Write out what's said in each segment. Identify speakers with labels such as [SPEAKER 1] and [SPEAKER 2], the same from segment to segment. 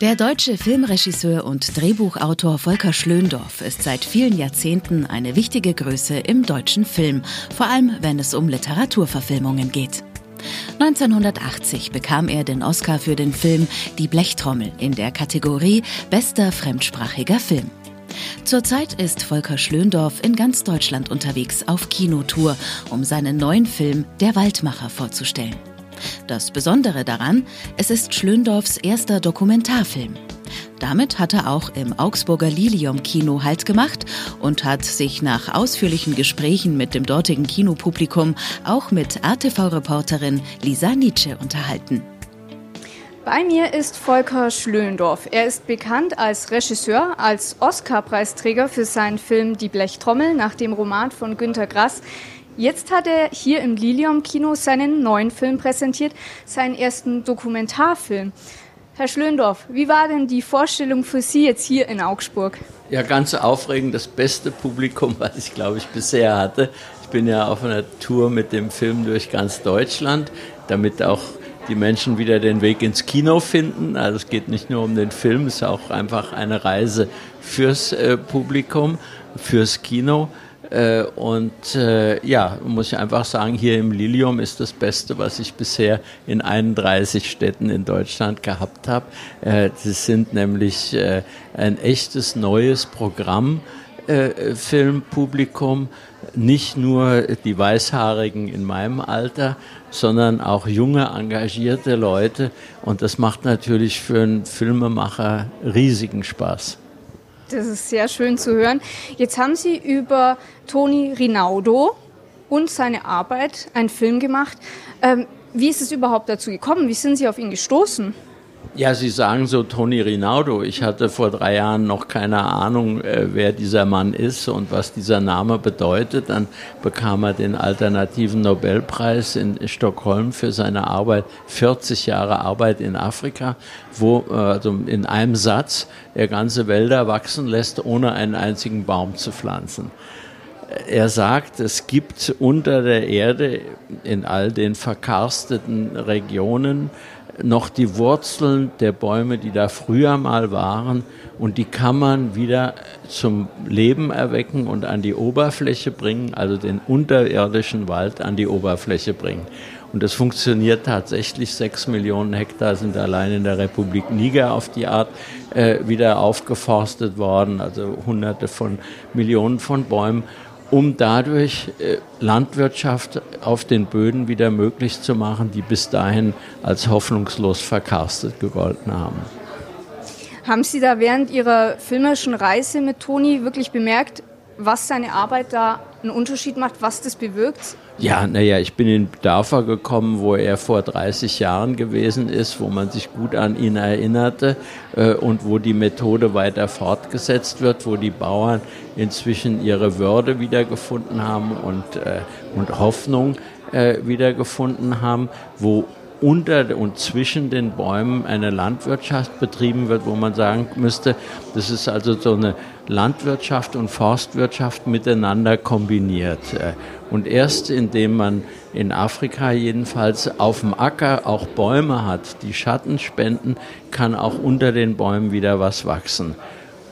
[SPEAKER 1] Der deutsche Filmregisseur und Drehbuchautor Volker Schlöndorff ist seit vielen Jahrzehnten eine wichtige Größe im deutschen Film, vor allem wenn es um Literaturverfilmungen geht. 1980 bekam er den Oscar für den Film Die Blechtrommel in der Kategorie Bester fremdsprachiger Film. Zurzeit ist Volker Schlöndorff in ganz Deutschland unterwegs auf Kinotour, um seinen neuen Film Der Waldmacher vorzustellen. Das Besondere daran, es ist Schlöndorffs erster Dokumentarfilm. Damit hat er auch im Augsburger Lilium Kino Halt gemacht und hat sich nach ausführlichen Gesprächen mit dem dortigen Kinopublikum auch mit RTV-Reporterin Lisa Nietzsche unterhalten.
[SPEAKER 2] Bei mir ist Volker Schlöndorff. Er ist bekannt als Regisseur, als Oscar-Preisträger für seinen Film Die Blechtrommel nach dem Roman von Günter Grass. Jetzt hat er hier im Lilium Kino seinen neuen Film präsentiert, seinen ersten Dokumentarfilm. Herr Schlöndorff, wie war denn die Vorstellung für Sie jetzt hier in Augsburg?
[SPEAKER 3] Ja, ganz aufregend. Das beste Publikum, was ich, glaube ich, bisher hatte. Ich bin ja auf einer Tour mit dem Film durch ganz Deutschland, damit auch die Menschen wieder den Weg ins Kino finden. Also es geht nicht nur um den Film, es ist auch einfach eine Reise fürs äh, Publikum, fürs Kino. Äh, und äh, ja, muss ich einfach sagen, hier im Lilium ist das Beste, was ich bisher in 31 Städten in Deutschland gehabt habe. Äh, das sind nämlich äh, ein echtes neues Programm. Äh, Filmpublikum, nicht nur die Weißhaarigen in meinem Alter, sondern auch junge, engagierte Leute. Und das macht natürlich für einen Filmemacher riesigen Spaß.
[SPEAKER 2] Das ist sehr schön zu hören. Jetzt haben Sie über Toni Rinaudo und seine Arbeit einen Film gemacht. Ähm, wie ist es überhaupt dazu gekommen? Wie sind Sie auf ihn gestoßen?
[SPEAKER 3] Ja, Sie sagen so Toni Rinaudo. Ich hatte vor drei Jahren noch keine Ahnung, äh, wer dieser Mann ist und was dieser Name bedeutet. Dann bekam er den alternativen Nobelpreis in Stockholm für seine Arbeit, 40 Jahre Arbeit in Afrika, wo äh, also in einem Satz er ganze Wälder wachsen lässt, ohne einen einzigen Baum zu pflanzen. Er sagt, es gibt unter der Erde in all den verkarsteten Regionen noch die Wurzeln der Bäume, die da früher mal waren, und die kann man wieder zum Leben erwecken und an die Oberfläche bringen, also den unterirdischen Wald an die Oberfläche bringen. Und das funktioniert tatsächlich. Sechs Millionen Hektar sind allein in der Republik Niger auf die Art äh, wieder aufgeforstet worden, also hunderte von Millionen von Bäumen um dadurch äh, Landwirtschaft auf den Böden wieder möglich zu machen, die bis dahin als hoffnungslos verkarstet gegolten haben.
[SPEAKER 2] Haben Sie da während Ihrer filmischen Reise mit Toni wirklich bemerkt, was seine Arbeit da einen Unterschied macht, was das bewirkt?
[SPEAKER 3] Ja, naja, ich bin in Dörfer gekommen, wo er vor 30 Jahren gewesen ist, wo man sich gut an ihn erinnerte äh, und wo die Methode weiter fortgesetzt wird, wo die Bauern inzwischen ihre Würde wiedergefunden haben und, äh, und Hoffnung äh, wiedergefunden haben, wo unter und zwischen den Bäumen eine Landwirtschaft betrieben wird, wo man sagen müsste, das ist also so eine Landwirtschaft und Forstwirtschaft miteinander kombiniert. Und erst indem man in Afrika jedenfalls auf dem Acker auch Bäume hat, die Schatten spenden, kann auch unter den Bäumen wieder was wachsen.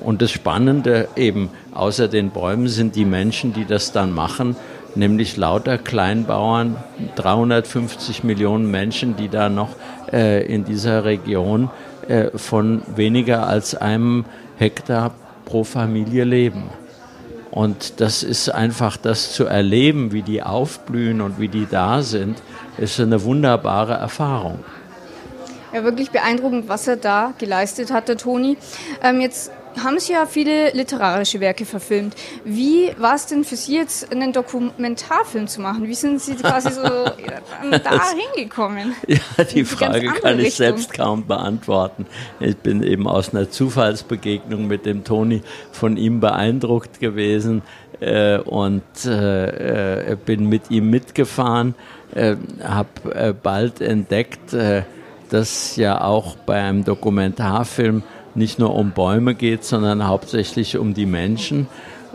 [SPEAKER 3] Und das Spannende eben außer den Bäumen sind die Menschen, die das dann machen nämlich lauter Kleinbauern, 350 Millionen Menschen, die da noch äh, in dieser Region äh, von weniger als einem Hektar pro Familie leben. Und das ist einfach das zu erleben, wie die aufblühen und wie die da sind, ist eine wunderbare Erfahrung.
[SPEAKER 2] Ja, wirklich beeindruckend, was er da geleistet hat, der Toni. Ähm, jetzt haben Sie ja viele literarische Werke verfilmt. Wie war es denn für Sie jetzt, einen Dokumentarfilm zu machen? Wie sind Sie quasi so da hingekommen?
[SPEAKER 3] Ja, die Frage kann ich Richtung. selbst kaum beantworten. Ich bin eben aus einer Zufallsbegegnung mit dem Toni von ihm beeindruckt gewesen äh, und äh, äh bin mit ihm mitgefahren, äh, habe äh, bald entdeckt, äh, dass ja auch bei einem Dokumentarfilm nicht nur um Bäume geht, sondern hauptsächlich um die Menschen.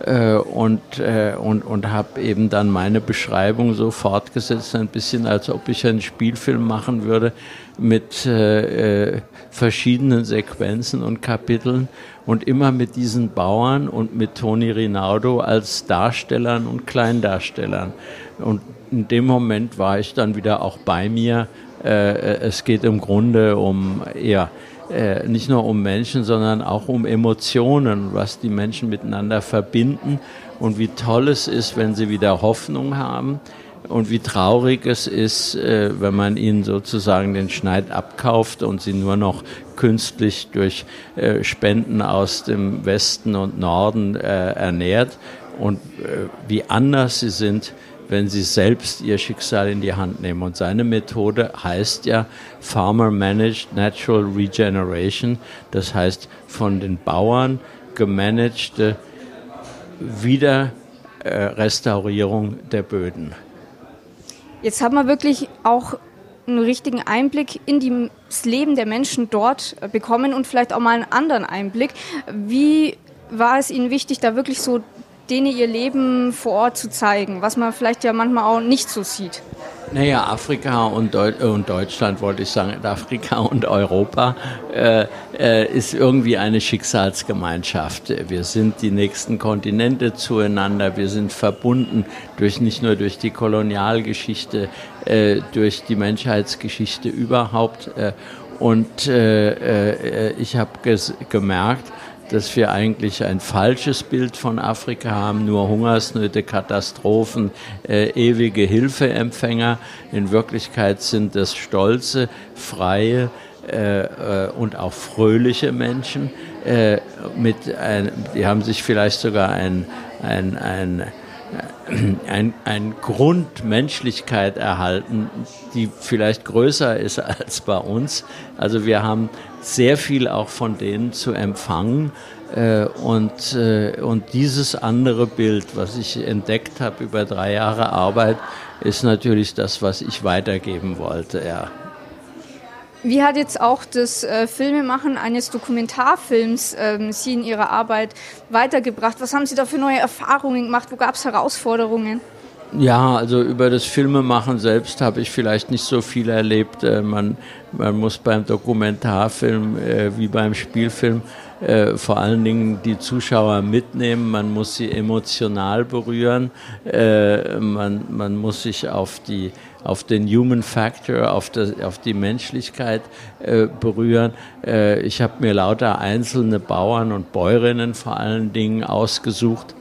[SPEAKER 3] äh, und, äh, und, und habe eben dann meine Beschreibung so fortgesetzt, ein bisschen als ob ich einen Spielfilm machen würde mit äh, äh, verschiedenen Sequenzen und Kapiteln und immer mit diesen Bauern und mit Toni Rinaldo als Darstellern und Kleindarstellern. Und in dem Moment war ich dann wieder auch bei mir. Äh, es geht im Grunde um eher äh, nicht nur um Menschen, sondern auch um Emotionen, was die Menschen miteinander verbinden und wie toll es ist, wenn sie wieder Hoffnung haben und wie traurig es ist, äh, wenn man ihnen sozusagen den Schneid abkauft und sie nur noch künstlich durch äh, Spenden aus dem Westen und Norden äh, ernährt. Und äh, wie anders sie sind, wenn sie selbst ihr Schicksal in die Hand nehmen. Und seine Methode heißt ja Farmer Managed Natural Regeneration, das heißt von den Bauern gemanagte Wiederrestaurierung der Böden.
[SPEAKER 2] Jetzt haben wir wirklich auch einen richtigen Einblick in das Leben der Menschen dort bekommen und vielleicht auch mal einen anderen Einblick. Wie war es Ihnen wichtig, da wirklich so denen ihr Leben vor Ort zu zeigen, was man vielleicht ja manchmal auch nicht so sieht.
[SPEAKER 3] Naja, Afrika und, Deu und Deutschland, wollte ich sagen, Afrika und Europa äh, äh, ist irgendwie eine Schicksalsgemeinschaft. Wir sind die nächsten Kontinente zueinander, wir sind verbunden durch nicht nur durch die Kolonialgeschichte, äh, durch die Menschheitsgeschichte überhaupt. Äh, und äh, äh, ich habe gemerkt, dass wir eigentlich ein falsches Bild von Afrika haben, nur Hungersnöte, Katastrophen, äh, ewige Hilfeempfänger. In Wirklichkeit sind das stolze, freie äh, äh, und auch fröhliche Menschen. Äh, mit ein, die haben sich vielleicht sogar ein, ein, ein ein, ein Grund Menschlichkeit erhalten, die vielleicht größer ist als bei uns. Also wir haben sehr viel auch von denen zu empfangen. Äh, und, äh, und dieses andere Bild, was ich entdeckt habe über drei Jahre Arbeit, ist natürlich das, was ich weitergeben wollte. Ja.
[SPEAKER 2] Wie hat jetzt auch das äh, Filmemachen eines Dokumentarfilms ähm, Sie in Ihrer Arbeit weitergebracht? Was haben Sie da für neue Erfahrungen gemacht? Wo gab es Herausforderungen?
[SPEAKER 3] Ja, also über das Filmemachen selbst habe ich vielleicht nicht so viel erlebt. Äh, man, man muss beim Dokumentarfilm äh, wie beim Spielfilm äh, vor allen Dingen die Zuschauer mitnehmen, man muss sie emotional berühren, äh, man, man muss sich auf die auf den Human Factor, auf, das, auf die Menschlichkeit äh, berühren. Äh, ich habe mir lauter einzelne Bauern und Bäuerinnen vor allen Dingen ausgesucht,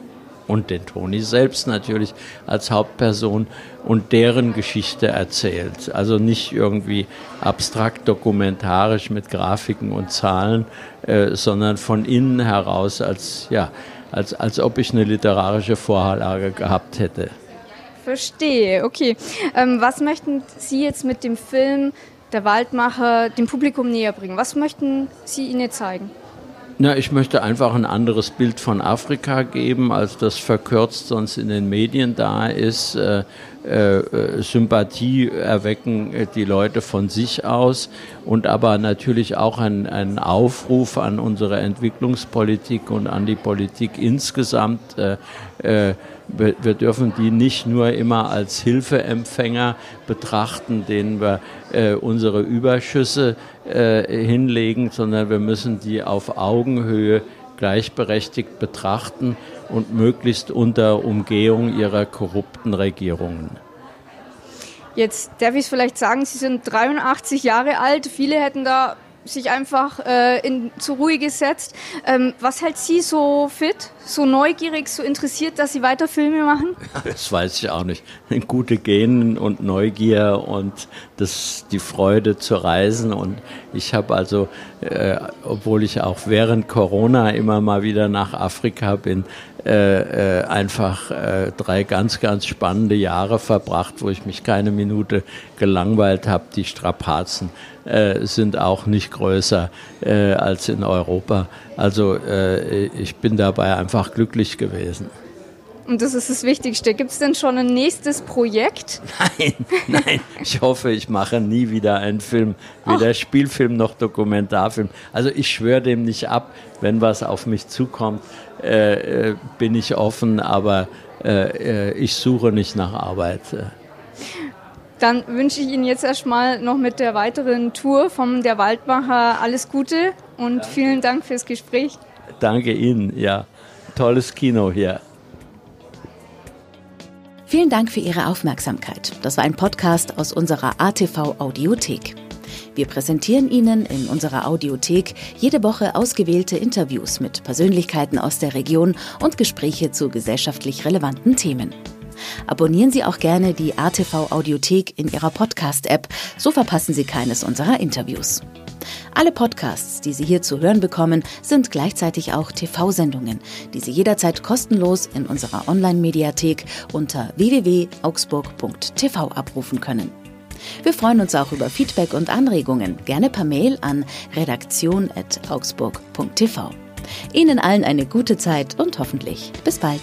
[SPEAKER 3] und den Toni selbst natürlich als Hauptperson und deren Geschichte erzählt. Also nicht irgendwie abstrakt dokumentarisch mit Grafiken und Zahlen, äh, sondern von innen heraus als, ja, als, als ob ich eine literarische Vorlage gehabt hätte.
[SPEAKER 2] Verstehe, okay. Ähm, was möchten Sie jetzt mit dem Film Der Waldmacher dem Publikum näher bringen? Was möchten Sie ihnen zeigen?
[SPEAKER 3] Na, ich möchte einfach ein anderes Bild von Afrika geben, als das verkürzt sonst in den Medien da ist. Äh, äh, Sympathie erwecken die Leute von sich aus und aber natürlich auch ein, ein Aufruf an unsere Entwicklungspolitik und an die Politik insgesamt. Äh, äh wir, dürfen die nicht nur immer als Hilfeempfänger betrachten, denen wir äh, unsere Überschüsse äh, hinlegen, sondern wir müssen die auf Augenhöhe gleichberechtigt betrachten und möglichst unter Umgehung ihrer korrupten Regierungen.
[SPEAKER 2] Jetzt darf ich es vielleicht sagen, Sie sind 83 Jahre alt. Viele hätten da sich einfach äh, in, zur Ruhe gesetzt. Ähm, was hält Sie so fit, so neugierig, so interessiert, dass Sie weiter Filme machen?
[SPEAKER 3] Das weiß ich auch nicht. Gute Genen und Neugier und das, die Freude zu reisen. Und ich habe also, äh, obwohl ich auch während Corona immer mal wieder nach Afrika bin, äh, äh, einfach äh, drei ganz, ganz spannende Jahre verbracht, wo ich mich keine Minute gelangweilt habe. Die Strapazen äh, sind auch nicht größer äh, als in Europa. Also äh, ich bin dabei einfach glücklich gewesen.
[SPEAKER 2] Und das ist das Wichtigste. Gibt es denn schon ein nächstes Projekt?
[SPEAKER 3] Nein, nein. Ich hoffe, ich mache nie wieder einen Film. Weder Ach. Spielfilm noch Dokumentarfilm. Also ich schwöre dem nicht ab. Wenn was auf mich zukommt, äh, äh bin ich offen, aber äh, äh, ich suche nicht nach Arbeit.
[SPEAKER 2] Dann wünsche ich Ihnen jetzt erstmal noch mit der weiteren Tour vom Der Waldmacher alles Gute und vielen Dank fürs Gespräch.
[SPEAKER 3] Danke Ihnen, ja. Tolles Kino hier.
[SPEAKER 1] Vielen Dank für Ihre Aufmerksamkeit. Das war ein Podcast aus unserer ATV Audiothek. Wir präsentieren Ihnen in unserer Audiothek jede Woche ausgewählte Interviews mit Persönlichkeiten aus der Region und Gespräche zu gesellschaftlich relevanten Themen. Abonnieren Sie auch gerne die ATV Audiothek in Ihrer Podcast-App, so verpassen Sie keines unserer Interviews. Alle Podcasts, die Sie hier zu hören bekommen, sind gleichzeitig auch TV-Sendungen, die Sie jederzeit kostenlos in unserer Online-Mediathek unter www.augsburg.tv abrufen können. Wir freuen uns auch über Feedback und Anregungen, gerne per Mail an redaktion.augsburg.tv. Ihnen allen eine gute Zeit und hoffentlich bis bald.